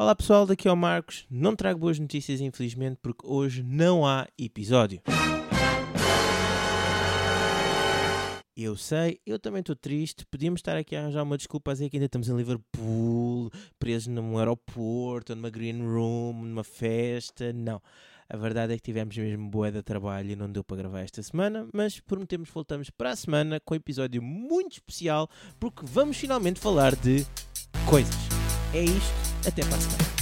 Olá pessoal, daqui é o Marcos. Não trago boas notícias, infelizmente, porque hoje não há episódio. Eu sei, eu também estou triste. Podíamos estar aqui a arranjar uma desculpa a dizer que ainda estamos em Liverpool, presos num aeroporto, numa green room, numa festa. Não. A verdade é que tivemos mesmo boa de trabalho e não deu para gravar esta semana, mas prometemos voltamos para a semana com um episódio muito especial, porque vamos finalmente falar de coisas. É isto, até a semana.